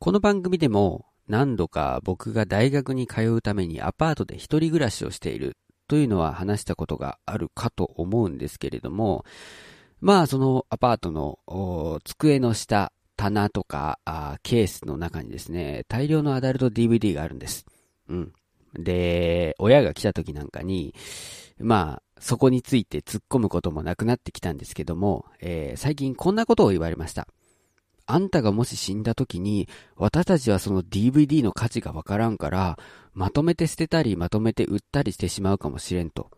この番組でも何度か僕が大学に通うためにアパートで一人暮らしをしているというのは話したことがあるかと思うんですけれども、まあそのアパートの机の下、棚とかケースの中にですね、大量のアダルト DVD があるんです。うん。で、親が来た時なんかに、まあ、そこについて突っ込むこともなくなってきたんですけども、えー、最近こんなことを言われました。あんたがもし死んだ時に、私たちはその DVD の価値がわからんから、まとめて捨てたり、まとめて売ったりしてしまうかもしれんと。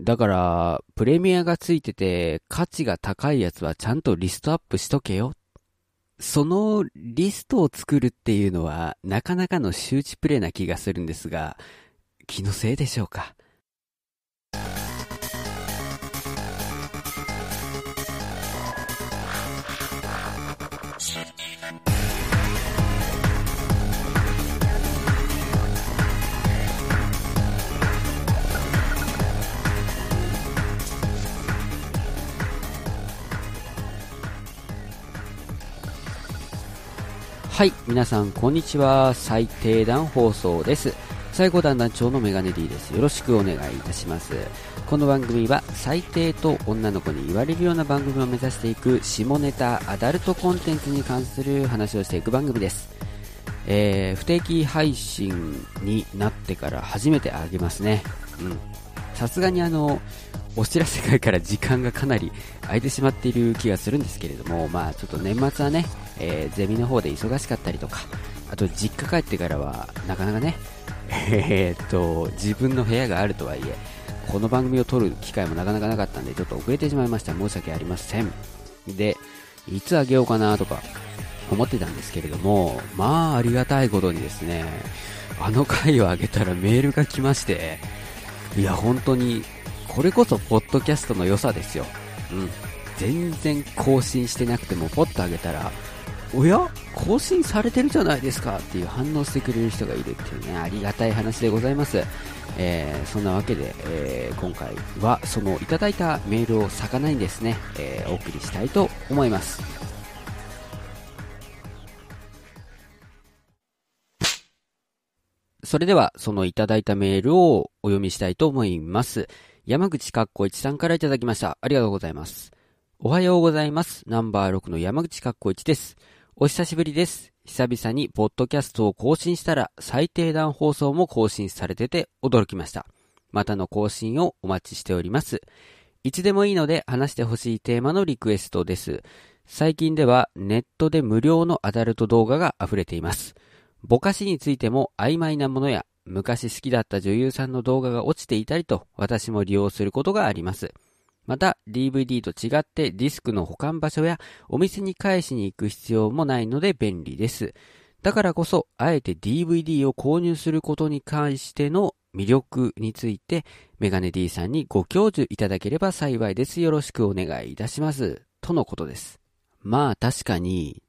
だから、プレミアがついてて、価値が高いやつはちゃんとリストアップしとけよ。そのリストを作るっていうのは、なかなかの周知プレイな気がするんですが、気のせいでしょうか？はい、皆さんこんにちは。最低段放送です。最高段団長のメガネ D です。よろしくお願いいたします。この番組は最低と女の子に言われるような番組を目指していく下ネタアダルトコンテンツに関する話をしていく番組です。えー、不定期配信になってから初めてあげますね。うん。さすがにあの、お知らせ会から時間がかなり空いてしまっている気がするんですけれども、まあちょっと年末はね、えー、ゼミの方で忙しかったりとか、あと実家帰ってからはなかなかね、えー、っと、自分の部屋があるとはいえ、この番組を撮る機会もなかなかなかったんで、ちょっと遅れてしまいました。申し訳ありません。で、いつあげようかなとか思ってたんですけれども、まあありがたいことにですね、あの回をあげたらメールが来まして、いや本当に、これこそポッドキャストの良さですよ。うん。全然更新してなくてもポッとあげたら、おや？更新されてるじゃないですかっていう反応してくれる人がいるっていうね、ありがたい話でございます。えー、そんなわけで、えー、今回はそのいただいたメールを咲かないんですね、えー、お送りしたいと思います。それでは、そのいただいたメールをお読みしたいと思います。山口かっこ一さんからいただきました。ありがとうございます。おはようございます。ナンバー6の山口かっこ一です。お久しぶりです。久々にポッドキャストを更新したら最低段放送も更新されてて驚きました。またの更新をお待ちしております。いつでもいいので話してほしいテーマのリクエストです。最近ではネットで無料のアダルト動画が溢れています。ぼかしについても曖昧なものや昔好きだった女優さんの動画が落ちていたりと私も利用することがあります。また DVD と違ってディスクの保管場所やお店に返しに行く必要もないので便利です。だからこそ、あえて DVD を購入することに関しての魅力について、メガネ D さんにご教授いただければ幸いです。よろしくお願いいたします。とのことです。まあ確かに、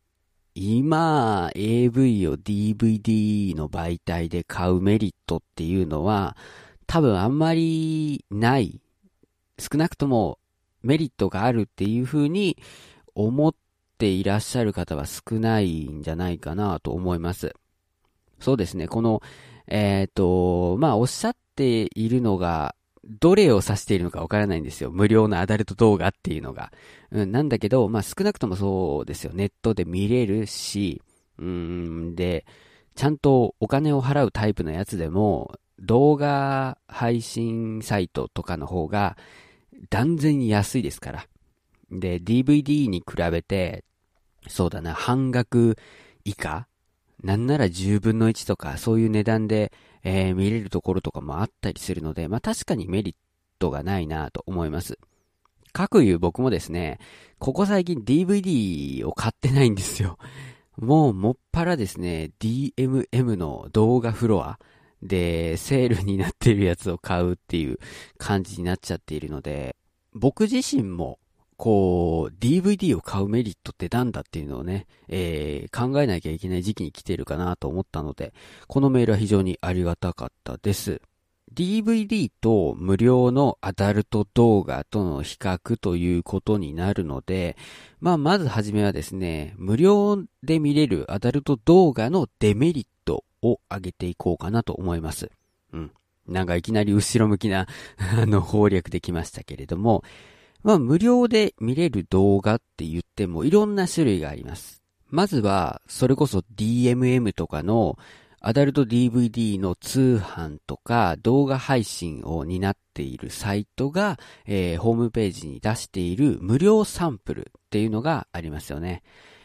今、AV を DVD の媒体で買うメリットっていうのは、多分あんまりない少なくともメリットがあるっていうふうに思っていらっしゃる方は少ないんじゃないかなと思います。そうですね、この、えっ、ー、と、まあ、おっしゃっているのが、どれを指しているのかわからないんですよ。無料のアダルト動画っていうのが。うん、なんだけど、まあ、少なくともそうですよ。ネットで見れるし、うん、で、ちゃんとお金を払うタイプのやつでも、動画配信サイトとかの方が、断然安いですから。で、DVD に比べて、そうだな、半額以下？なんなら10分の1とか、そういう値段で、えー、見れるところとかもあったりするので、まあ確かにメリットがないなと思います。かくいう僕もですね、ここ最近 DVD を買ってないんですよ。もうもっぱらですね、DMM の動画フロア、で、セールになっているやつを買うっていう感じになっちゃっているので、僕自身も、こう、DVD を買うメリットってなんだっていうのをね、えー、考えなきゃいけない時期に来てるかなと思ったので、このメールは非常にありがたかったです。DVD と無料のアダルト動画との比較ということになるので、まあ、まずはじめはですね、無料で見れるアダルト動画のデメリットを上げていこうかなと思います。うん。なんかいきなり後ろ向きなあの、攻略できましたけれども、まあ、無料で見れる動画って言ってもいろんな種類があります。まずは、それこそ DMM とかのアダルト DVD の通販とか動画配信を担っているサイトが、えー、ホームページに出している無料サンプルっていうのがありますよね。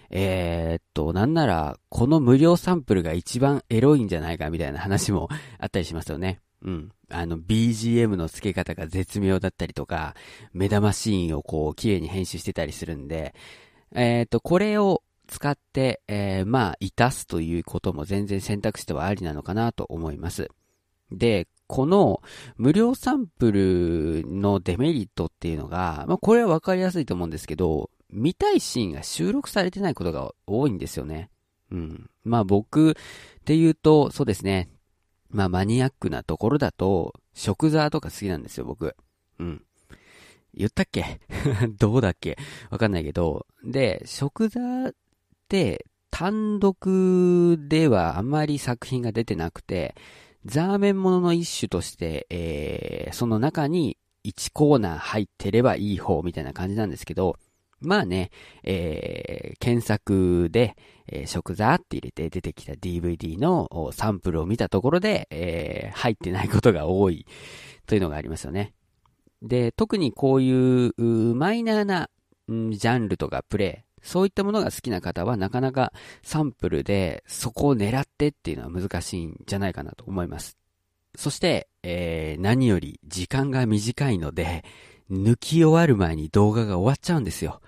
えー、っと、なんなら、この無料サンプルが一番エロいんじゃないかみたいな話もあったりしますよね。うん。あの、BGM の付け方が絶妙だったりとか、目玉シーンをこう、綺麗に編集してたりするんで、えー、っと、これを使って、えー、まあ、いたすということも全然選択肢ではありなのかなと思います。で、この無料サンプルのデメリットっていうのが、まあ、これはわかりやすいと思うんですけど、見たいシーンが収録されてないことが多いんですよね。うん。まあ僕って言うと、そうですね。まあマニアックなところだと、食座とか好きなんですよ、僕。うん。言ったっけ？どうだっけ？わかんないけど。で、食座って単独ではあまり作品が出てなくて、ザーメンものの一種として、えー、その中に1コーナー入ってればいい方みたいな感じなんですけど、まあね、えー、検索で、えー、食座って入れて出てきた DVD のサンプルを見たところで、えー、入ってないことが多いというのがありますよね。で、特にこういうマイナーな、ん、ジャンルとかプレイ、そういったものが好きな方はなかなかサンプルでそこを狙ってっていうのは難しいんじゃないかなと思います。そして、えー、何より時間が短いので、抜き終わる前に動画が終わっちゃうんですよ。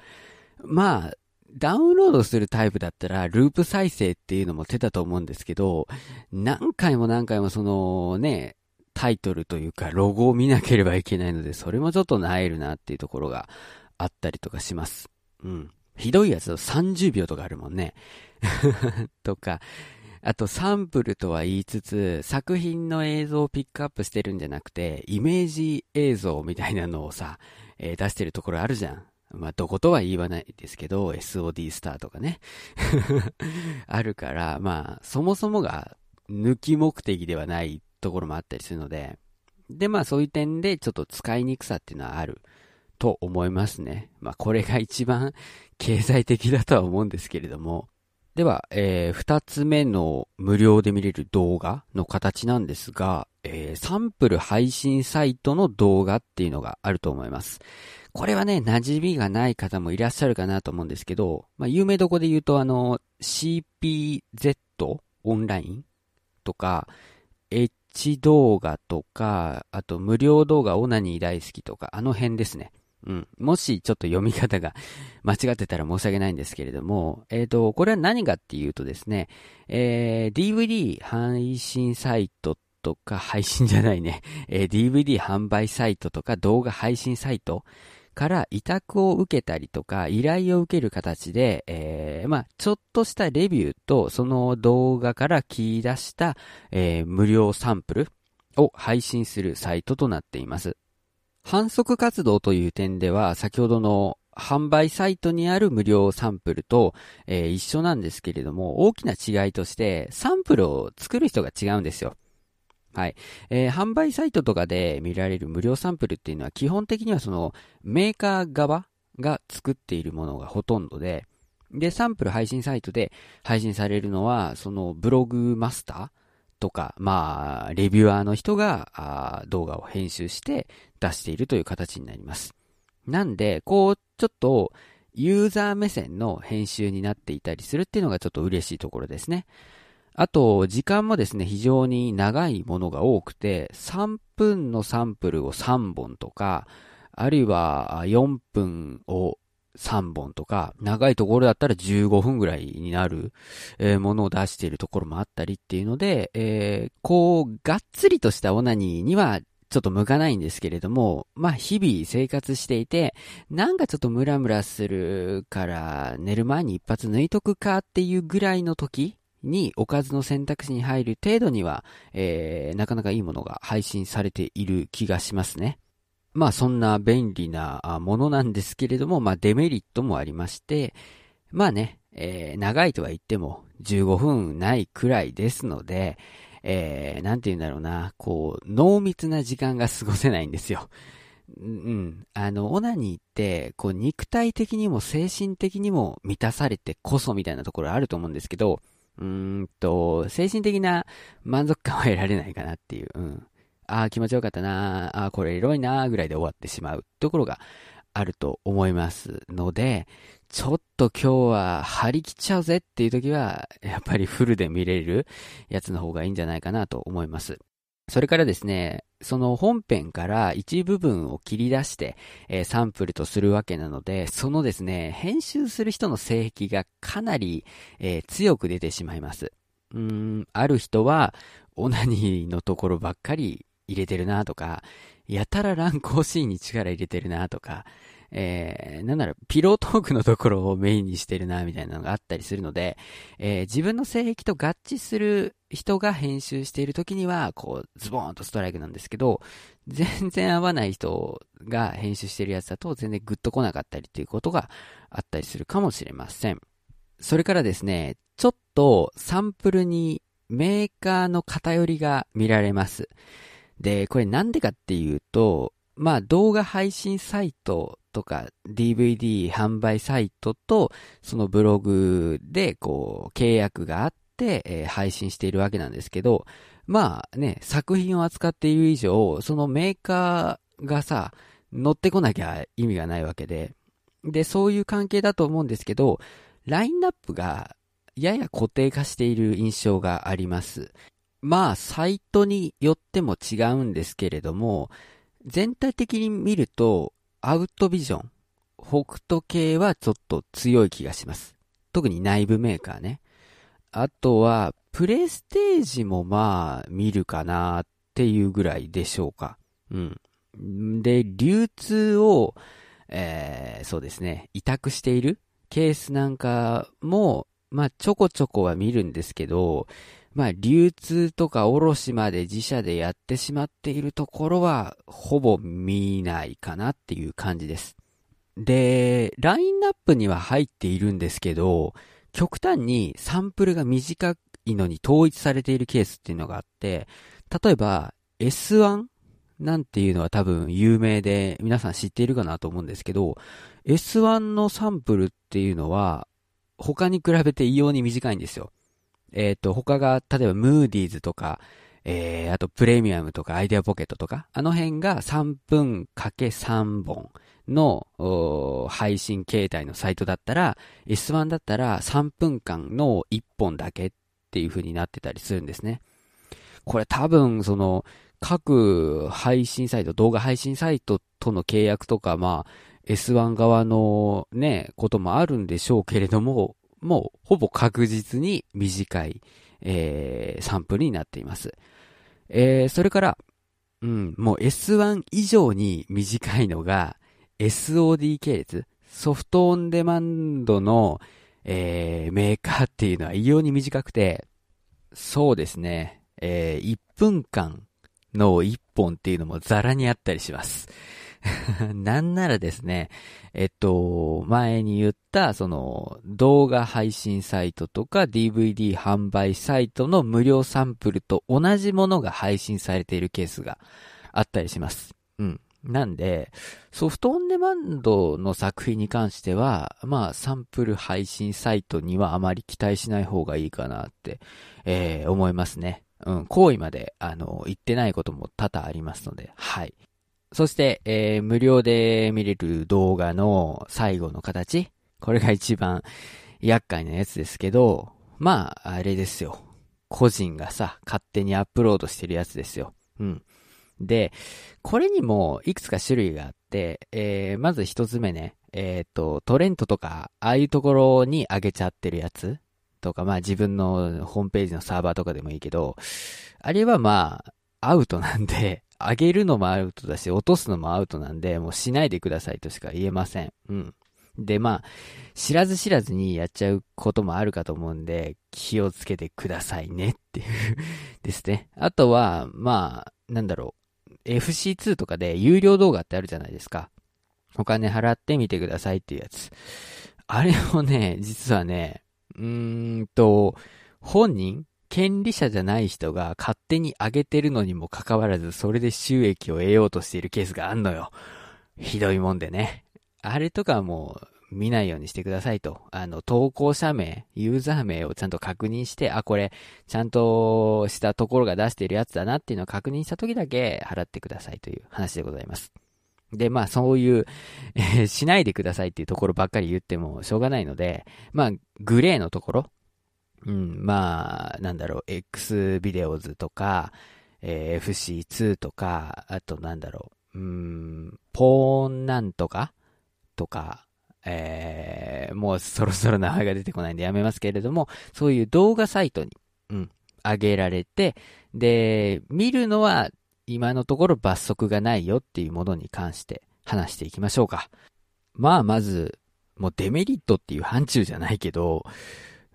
まあ、ダウンロードするタイプだったら、ループ再生っていうのも手だと思うんですけど、何回も何回もそのね、タイトルというかロゴを見なければいけないので、それもちょっと萎えるなっていうところがあったりとかします。うん。ひどいやつだと30秒とかあるもんね。とか、あとサンプルとは言いつつ、作品の映像をピックアップしてるんじゃなくて、イメージ映像みたいなのをさ、えー、出してるところあるじゃん。まあ、どことは言わないですけど、SOD スターとかね。あるから、まあ、そもそもが抜き目的ではないところもあったりするので、で、まあそういう点でちょっと使いにくさっていうのはあると思いますね。まあこれが一番経済的だとは思うんですけれども。では、えー、二つ目の無料で見れる動画の形なんですが、えー、サンプル配信サイトの動画っていうのがあると思います。これはね、馴染みがない方もいらっしゃるかなと思うんですけど、まあ、有名どこで言うと、あの、CPZ オンラインとか、H 動画とか、あと無料動画オナニー大好きとか、あの辺ですね。うん。もしちょっと読み方が 間違ってたら申し訳ないんですけれども、えっ、ー、と、これは何かっていうとですね、えー、DVD 配信サイトとか、配信じゃないね、えー、DVD 販売サイトとか動画配信サイトから委託を受けたりとか、依頼を受ける形で、えー、まあ、ちょっとしたレビューと、その動画から切り出した、えー、無料サンプルを配信するサイトとなっています。反則活動という点では、先ほどの販売サイトにある無料サンプルと、えー、一緒なんですけれども、大きな違いとして、サンプルを作る人が違うんですよ。はい。えー、販売サイトとかで見られる無料サンプルっていうのは基本的にはそのメーカー側が作っているものがほとんどで、で、サンプル配信サイトで配信されるのは、そのブログマスターとか、まあ、レビュアーの人が動画を編集して出しているという形になります。なんで、こう、ちょっと、ユーザー目線の編集になっていたりするっていうのがちょっと嬉しいところですね。あと、時間もですね、非常に長いものが多くて、3分のサンプルを3本とか、あるいは4分を3本とか、長いところだったら15分ぐらいになる、えー、ものを出しているところもあったりっていうので、えー、こう、がっつりとしたオナニーにはちょっと向かないんですけれども、まあ日々生活していて、なんかちょっとムラムラするから寝る前に一発抜いとくかっていうぐらいの時におかずの選択肢に入る程度には、えー、なかなかいいものが配信されている気がしますね。まあそんな便利なものなんですけれども、まあデメリットもありまして、まあね、えー、長いとは言っても15分ないくらいですので、えー、なんて言うんだろうな、こう、濃密な時間が過ごせないんですよ。うん。あの、オナニーって、こう、肉体的にも精神的にも満たされてこそみたいなところあると思うんですけど、うーんと、精神的な満足感は得られないかなっていう、うん。ああ、気持ちよかったなああ、これエロいなぐらいで終わってしまうところがあると思いますので、ちょっと今日は張り切っちゃうぜっていう時は、やっぱりフルで見れるやつの方がいいんじゃないかなと思います。それからですね、その本編から一部分を切り出して、えー、サンプルとするわけなので、そのですね、編集する人の性癖がかなり、えー、強く出てしまいます。うん、ある人は、オナニーのところばっかり入れてるなとか、やたら乱行シーンに力入れてるなとか、えー、なんなら、ピロートークのところをメインにしてるな、みたいなのがあったりするので、えー、自分の性癖と合致する人が編集している時には、こう、ズボーンとストライクなんですけど、全然合わない人が編集してるやつだと全然グッと来なかったりっていうことがあったりするかもしれません。それからですね、ちょっとサンプルにメーカーの偏りが見られます。で、これなんでかっていうと、まあ動画配信サイトとか DVD 販売サイトとそのブログでこう契約があって、配信しているわけなんですけど、まあね、作品を扱っている以上、そのメーカーがさ、乗ってこなきゃ意味がないわけで、で、そういう関係だと思うんですけど、ラインナップがやや固定化している印象があります。まあ、サイトによっても違うんですけれども、全体的に見ると、アウトビジョン、北斗系はちょっと強い気がします。特に内部メーカーね。あとは、プレステージもまあ、見るかなっていうぐらいでしょうか。うん。で、流通を、えー、そうですね、委託しているケースなんかも、まあ、ちょこちょこは見るんですけど、まあ、流通とか卸まで自社でやってしまっているところは、ほぼ見ないかなっていう感じです。で、ラインナップには入っているんですけど、極端にサンプルが短いのに統一されているケースっていうのがあって、例えば S1 なんていうのは多分有名で皆さん知っているかなと思うんですけど、S1 のサンプルっていうのは他に比べて異様に短いんですよ。えっ、ー、と、他が、例えば、ムーディーズとか、えー、あと、プレミアムとか、アイデアポケットとか、あの辺が3分かけ3本の配信形態のサイトだったら、S1 だったら3分間の1本だけっていう風になってたりするんですね。これ多分、その、各配信サイト、動画配信サイトとの契約とか、まあ、S1 側のね、こともあるんでしょうけれども、もうほぼ確実に短い、えー、サンプルになっています。えー、それから、うん、もう S1 以上に短いのが SOD 系列、ソフトオンデマンドの、えー、メーカーっていうのは異様に短くて、そうですね、えー、1分間の1本っていうのもザラにあったりします。なんならですね、えっと、前に言った、その、動画配信サイトとか DVD 販売サイトの無料サンプルと同じものが配信されているケースがあったりします。うん。なんで、ソフトオンデマンドの作品に関しては、まあ、サンプル配信サイトにはあまり期待しない方がいいかなって、えー、思いますね。うん、行為まで、あの、言ってないことも多々ありますので、はい。そして、えー、無料で見れる動画の最後の形。これが一番厄介なやつですけど、まあ、あれですよ。個人がさ、勝手にアップロードしてるやつですよ。うん。で、これにもいくつか種類があって、えー、まず一つ目ね、えっ、ー、と、トレントとか、ああいうところに上げちゃってるやつとか、まあ自分のホームページのサーバーとかでもいいけど、あれはまあ、アウトなんで、上げるのもアウトだし、落とすのもアウトなんで、もうしないでくださいとしか言えません。うん。で、まあ、知らず知らずにやっちゃうこともあるかと思うんで、気をつけてくださいねっていうですね。あとは、まあ、なんだろう。FC2 とかで有料動画ってあるじゃないですか。お金払ってみてくださいっていうやつ。あれをね、実はね、うーんと、本人権利者じゃない人が勝手に上げてるのにもかかわらず、それで収益を得ようとしているケースがあんのよ。ひどいもんでね。あれとかもう見ないようにしてくださいと。あの、投稿者名、ユーザー名をちゃんと確認して、あ、これ、ちゃんとしたところが出してるやつだなっていうのを確認した時だけ払ってくださいという話でございます。で、まあそういう、えー、しないでくださいっていうところばっかり言ってもしょうがないので、まあグレーのところ、うん、まあ、なんだろう、X ビデオズとか、えー、FC2 とか、あとなんだろう、うん、ポーンなんとかとか、えー、もうそろそろ名前が出てこないんでやめますけれども、そういう動画サイトに、うん、上げられて、で、見るのは今のところ罰則がないよっていうものに関して話していきましょうか。まあ、まず、もうデメリットっていう範疇じゃないけど、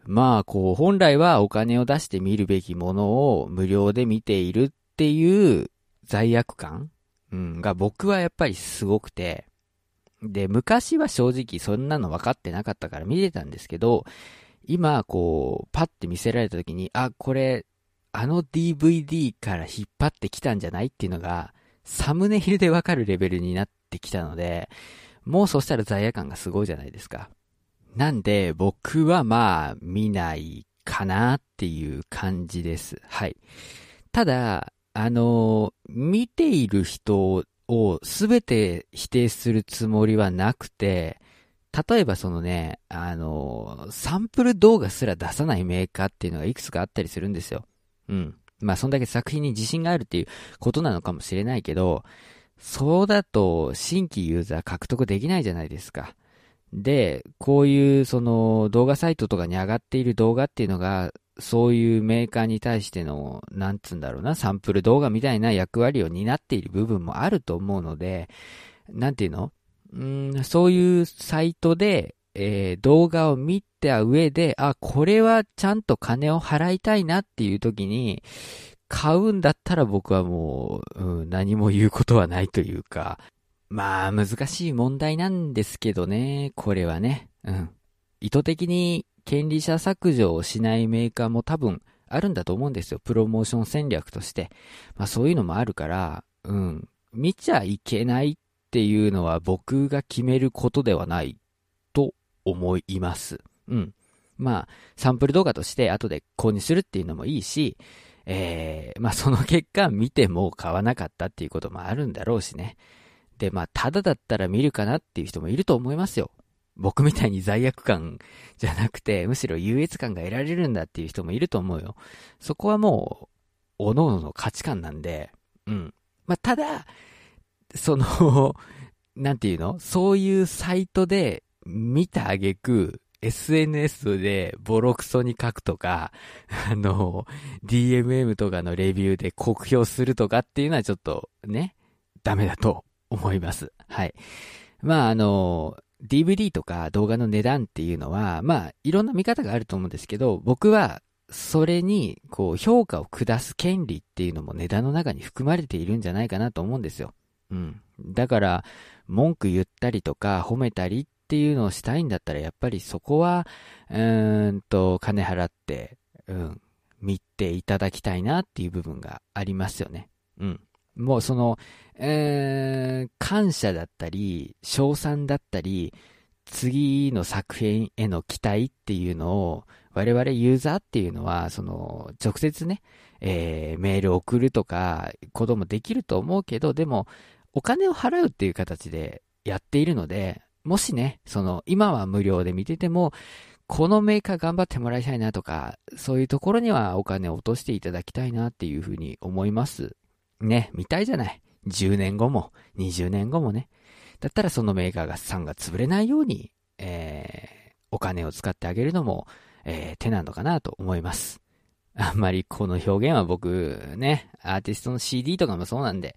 まあ、こう、本来はお金を出して見るべきものを無料で見ているっていう罪悪感、うん、が僕はやっぱりすごくて、で、昔は正直そんなの分かってなかったから見てたんですけど、今、こう、パッて見せられた時に、あ、これ、あの DVD から引っ張ってきたんじゃないっていうのが、サムネイルで分かるレベルになってきたので、もうそしたら罪悪感がすごいじゃないですか。なんで、僕はまあ、見ないかなっていう感じです。はい。ただ、あの、見ている人をすべて否定するつもりはなくて、例えばそのね、あの、サンプル動画すら出さないメーカーっていうのがいくつかあったりするんですよ。うん。まあ、そんだけ作品に自信があるっていうことなのかもしれないけど、そうだと新規ユーザー獲得できないじゃないですか。で、こういうその動画サイトとかに上がっている動画っていうのが、そういうメーカーに対しての、なんつうんだろうな、サンプル動画みたいな役割を担っている部分もあると思うので、なんていうの？うん、そういうサイトで、えー、動画を見た上で、あ、これはちゃんと金を払いたいなっていう時に、買うんだったら僕はもう、うん、何も言うことはないというか、まあ、難しい問題なんですけどね、これはね。うん。意図的に権利者削除をしないメーカーも多分あるんだと思うんですよ。プロモーション戦略として。まあそういうのもあるから、うん。見ちゃいけないっていうのは僕が決めることではないと思います。うん。まあ、サンプル動画として後で購入するっていうのもいいし、えー、まあその結果見ても買わなかったっていうこともあるんだろうしね。で、まあ、ただだったら見るかなっていう人もいると思いますよ。僕みたいに罪悪感 じゃなくて、むしろ優越感が得られるんだっていう人もいると思うよ。そこはもう、各々の価値観なんで、うん。まあ、ただ、その なんていうの？そういうサイトで見たあげく、SNS でボロクソに書くとか、あの、DMM とかのレビューで酷評するとかっていうのはちょっとね、ダメだと思います。はい。まあ、あの、DVD とか動画の値段っていうのは、まあ、いろんな見方があると思うんですけど、僕は、それに、こう、評価を下す権利っていうのも値段の中に含まれているんじゃないかなと思うんですよ。うん。だから、文句言ったりとか、褒めたりっていうのをしたいんだったら、やっぱりそこは、うーんと、金払って、うん、見ていただきたいなっていう部分がありますよね。うん。もうその、えー、感謝だったり、賞賛だったり、次の作品への期待っていうのを、我々ユーザーっていうのは、その、直接ね、えー、メール送るとか、こともできると思うけど、でも、お金を払うっていう形でやっているので、もしね、その、今は無料で見てても、このメーカー頑張ってもらいたいなとか、そういうところにはお金を落としていただきたいなっていうふうに思います。ね、見たいじゃない。10年後も、20年後もね。だったらそのメーカーがさんが潰れないように、えー、お金を使ってあげるのも、えー、手なのかなと思います。あんまりこの表現は僕ね、アーティストの CD とかもそうなんで、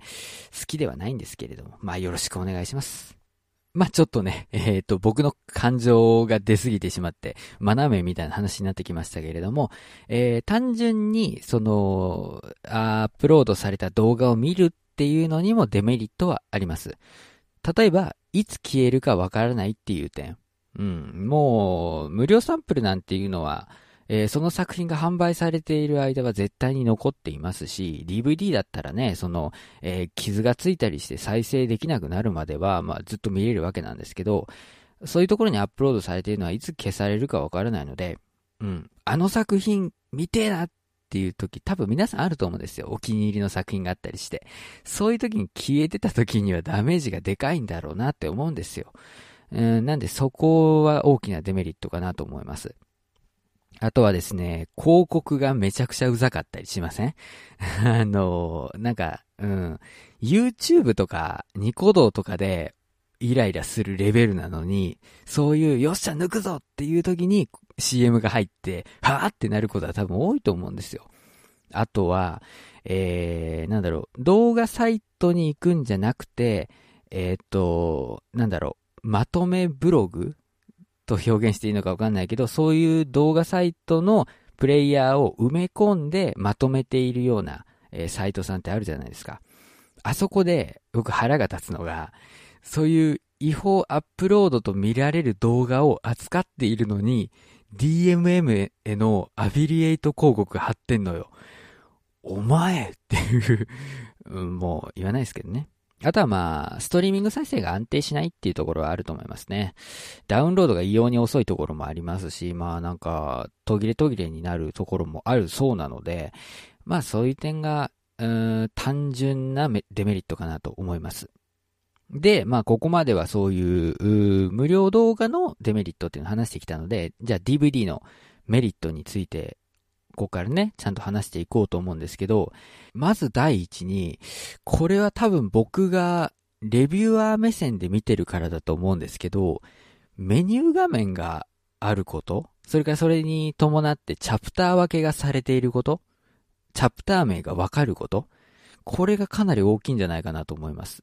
好きではないんですけれども、まあよろしくお願いします。まあ、ちょっとね、えっ、ー、と、僕の感情が出すぎてしまって、学めみたいな話になってきましたけれども、えー、単純に、その、アップロードされた動画を見るっていうのにもデメリットはあります。例えば、いつ消えるかわからないっていう点。うん、もう、無料サンプルなんていうのは、えー、その作品が販売されている間は絶対に残っていますし、DVD だったらね、その、えー、傷がついたりして再生できなくなるまでは、まあ、ずっと見れるわけなんですけど、そういうところにアップロードされているのはいつ消されるかわからないので、うん、あの作品見てえなっていう時、多分皆さんあると思うんですよ。お気に入りの作品があったりして。そういう時に消えてた時にはダメージがでかいんだろうなって思うんですよ。うん、なんでそこは大きなデメリットかなと思います。あとはですね、広告がめちゃくちゃうざかったりしません？あの、なんか、うん、YouTube とかニコ動とかでイライラするレベルなのに、そういうよっしゃ抜くぞっていう時に CM が入って、はぁってなることは多分多いと思うんですよ。あとは、えー、なんだろう、動画サイトに行くんじゃなくて、えっ、ー、と、なんだろう、まとめブログと表現していいのかわかんないけど、そういう動画サイトのプレイヤーを埋め込んでまとめているような、えー、サイトさんってあるじゃないですか。あそこで僕腹が立つのが、そういう違法アップロードと見られる動画を扱っているのに、DMM へのアフィリエイト広告貼ってんのよ。お前っていうもう言わないですけどね。あとはまあ、ストリーミング再生が安定しないっていうところはあると思いますね。ダウンロードが異様に遅いところもありますし、まあなんか、途切れ途切れになるところもあるそうなので、まあそういう点が、うん、単純なデメリットかなと思います。で、まあここまではそういう無料動画のデメリットっていうのを話してきたので、じゃあ DVD のメリットについてこからね、ちゃんと話していこうと思うんですけど、まず第一に、これは多分僕がレビューアー目線で見てるからだと思うんですけど、メニュー画面があること、それからそれに伴ってチャプター分けがされていること、チャプター名がわかること、これがかなり大きいんじゃないかなと思います。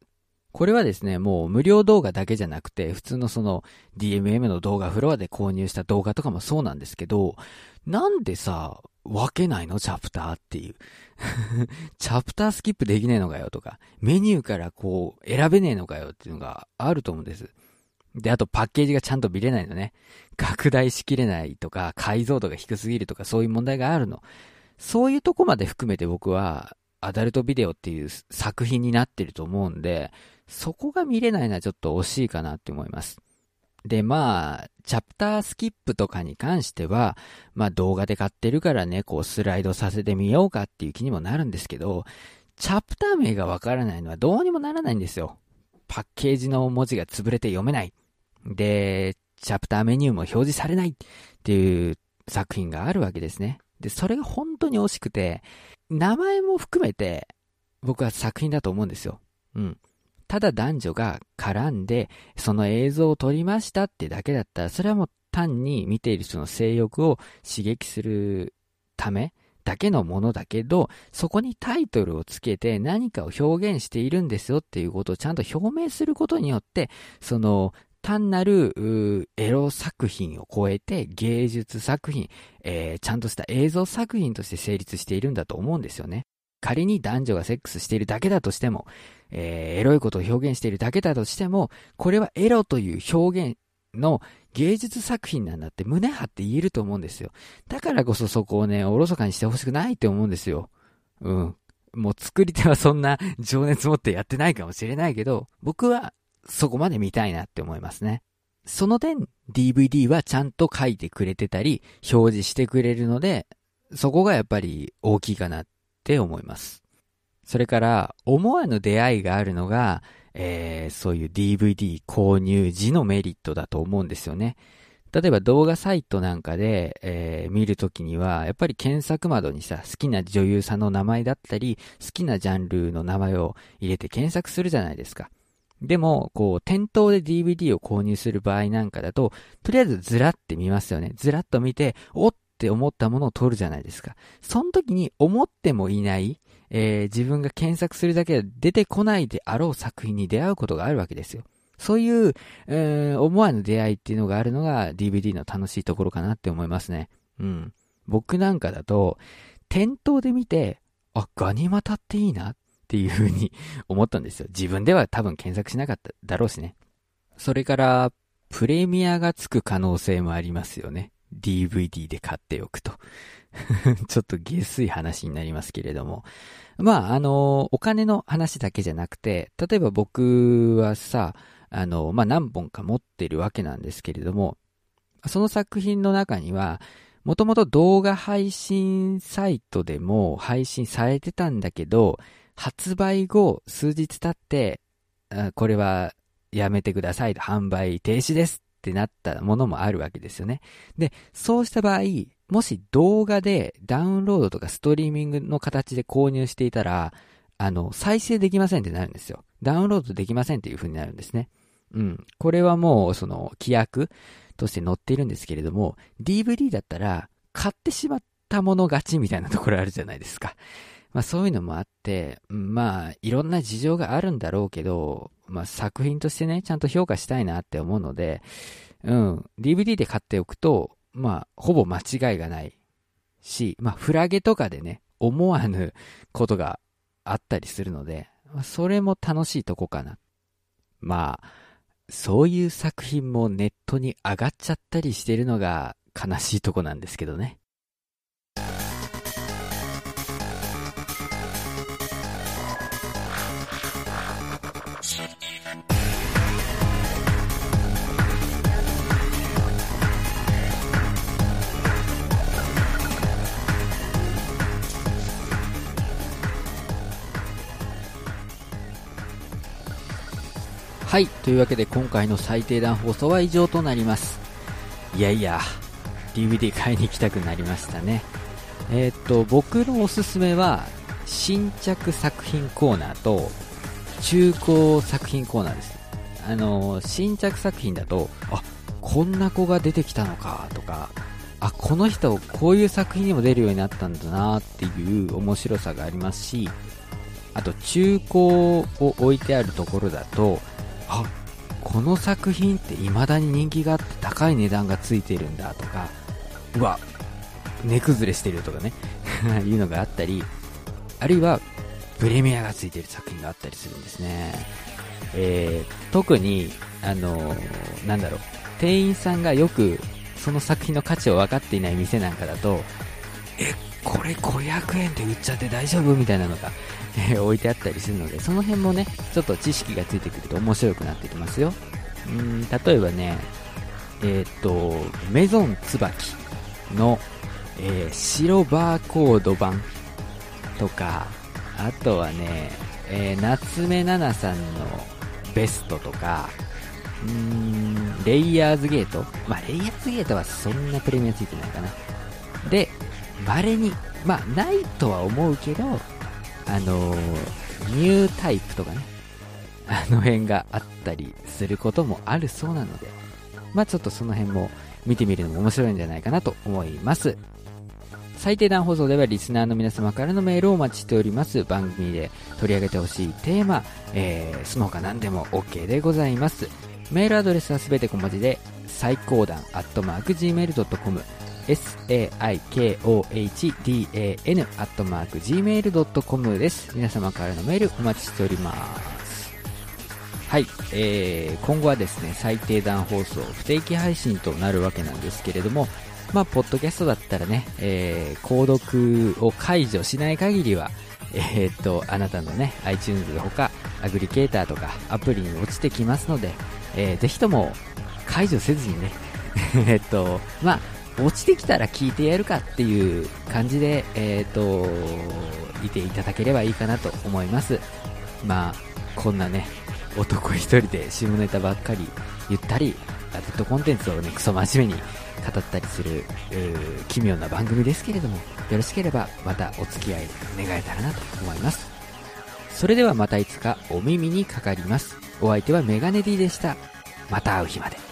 これはですね、もう無料動画だけじゃなくて、普通のその DMM の動画フロアで購入した動画とかもそうなんですけど、なんでさ、分けないの？チャプターっていう。チャプタースキップできねえのかよとか、メニューからこう選べねえのかよっていうのがあると思うんです。で、あとパッケージがちゃんと見れないのね。拡大しきれないとか、解像度が低すぎるとか、そういう問題があるの。そういうとこまで含めて僕は、アダルトビデオっていう作品になってると思うんで、そこが見れないのはちょっと惜しいかなって思います。で、まあ、チャプタースキップとかに関しては、まあ動画で買ってるからね、こうスライドさせてみようかっていう気にもなるんですけど、チャプター名がわからないのはどうにもならないんですよ。パッケージの文字が潰れて読めない。で、チャプターメニューも表示されないっていう作品があるわけですね。で、それが本当に惜しくて、名前も含めて僕は作品だと思うんですよ。うん。ただ男女が絡んで、その映像を撮りましたってだけだったら、それはもう単に見ている人の性欲を刺激するためだけのものだけど、そこにタイトルをつけて何かを表現しているんですよっていうことをちゃんと表明することによって、その単なるエロ作品を超えて芸術作品、えー、ちゃんとした映像作品として成立しているんだと思うんですよね。仮に男女がセックスしているだけだとしても、えー、エロいことを表現しているだけだとしても、これはエロという表現の芸術作品なんだって胸張って言えると思うんですよ。だからこそそこをね、おろそかにしてほしくないって思うんですよ。うん。もう作り手はそんな情熱持ってやってないかもしれないけど、僕はそこまで見たいなって思いますね。その点、DVD はちゃんと書いてくれてたり、表示してくれるので、そこがやっぱり大きいかなって思います。それから、思わぬ出会いがあるのが、えー、そういう DVD 購入時のメリットだと思うんですよね。例えば動画サイトなんかで、えー、見るときには、やっぱり検索窓にさ、好きな女優さんの名前だったり、好きなジャンルの名前を入れて検索するじゃないですか。でも、こう、店頭で DVD を購入する場合なんかだと、とりあえずずらって見ますよね。ずらっと見て、おって思ったものを取るじゃないですか。その時に思ってもいない、えー、自分が検索するだけで出てこないであろう作品に出会うことがあるわけですよ。そういう、えー、思わぬ出会いっていうのがあるのが DVD の楽しいところかなって思いますね。うん。僕なんかだと、店頭で見て、あ、ガニ股っていいなっていう風に 思ったんですよ。自分では多分検索しなかっただろうしね。それから、プレミアがつく可能性もありますよね。DVD で買っておくと。ちょっと下水話になりますけれども。まあ、あの、お金の話だけじゃなくて、例えば僕はさ、あの、まあ、何本か持ってるわけなんですけれども、その作品の中には、もともと動画配信サイトでも配信されてたんだけど、発売後数日経って、これはやめてくださいと販売停止ですってなったものもあるわけですよね。で、そうした場合、もし動画でダウンロードとかストリーミングの形で購入していたら、あの、再生できませんってなるんですよ。ダウンロードできませんっていう風になるんですね。うん。これはもう、その、規約として載っているんですけれども、DVD だったら、買ってしまったもの勝ちみたいなところあるじゃないですか。まあそういうのもあって、まあいろんな事情があるんだろうけど、まあ作品としてね、ちゃんと評価したいなって思うので、うん、DVD で買っておくと、まあほぼ間違いがないし、まあフラゲとかでね、思わぬことがあったりするので、ま、それも楽しいとこかな。まあ、そういう作品もネットに上がっちゃったりしてるのが悲しいとこなんですけどね。はい。というわけで今回の最低段放送は以上となります。いやいや、DVD 買いに行きたくなりましたね。えー、っと、僕のおすすめは、新着作品コーナーと、中古作品コーナーです。あの、新着作品だと、あ、こんな子が出てきたのか、とか、あ、この人、こういう作品にも出るようになったんだな、っていう面白さがありますし、あと、中古を置いてあるところだと、あこの作品って未だに人気があって高い値段がついてるんだとかうわ値崩れしてるとかね いうのがあったりあるいはプレミアがついてる作品があったりするんですね、えー、特にあのー、なんだろう店員さんがよくその作品の価値を分かっていない店なんかだとえこれ500円で売っちゃって大丈夫みたいなのがえ置いてあったりするので、その辺もね、ちょっと知識がついてくると面白くなってきますよ。うん、例えばね、えっ、と、メゾン椿の、えー、白バーコード版とか、あとはね、えー、夏目奈々さんのベストとか、うーん、レイヤーズゲートまあ、レイヤーズゲートはそんなプレミアついてないかな。で、稀に、まあ、ないとは思うけど、あのニュータイプとかね、あの辺があったりすることもあるそうなので、まあちょっとその辺も見てみるのも面白いんじゃないかなと思います。最低段放送ではリスナーの皆様からのメールをお待ちしております。番組で取り上げてほしいテーマ、えー、スノーか何でも OK でございます。メールアドレスはすべて小文字で、最高段アットマーク Gmail.com saikohdan.gmail.com です。皆様からのメールお待ちしております。はい、えー、今後はですね、最低段放送不定期配信となるわけなんですけれども、まあ、ポッドキャストだったらね、えー、購読を解除しない限りは、えー、っと、あなたのね、iTunes ほか、アグリケーターとかアプリに落ちてきますので、えー、ぜひとも解除せずにね、えっと、まあ、落ちてきたら聞いてやるかっていう感じで、えっ、ー、と、いていただければいいかなと思います。まあ、こんなね、男一人で下ネタばっかり言ったり、アットコンテンツをね、クソ真面目に語ったりする、奇妙な番組ですけれども、よろしければまたお付き合い願えたらなと思います。それではまたいつかお耳にかかります。お相手はメガネ D でした。また会う日まで。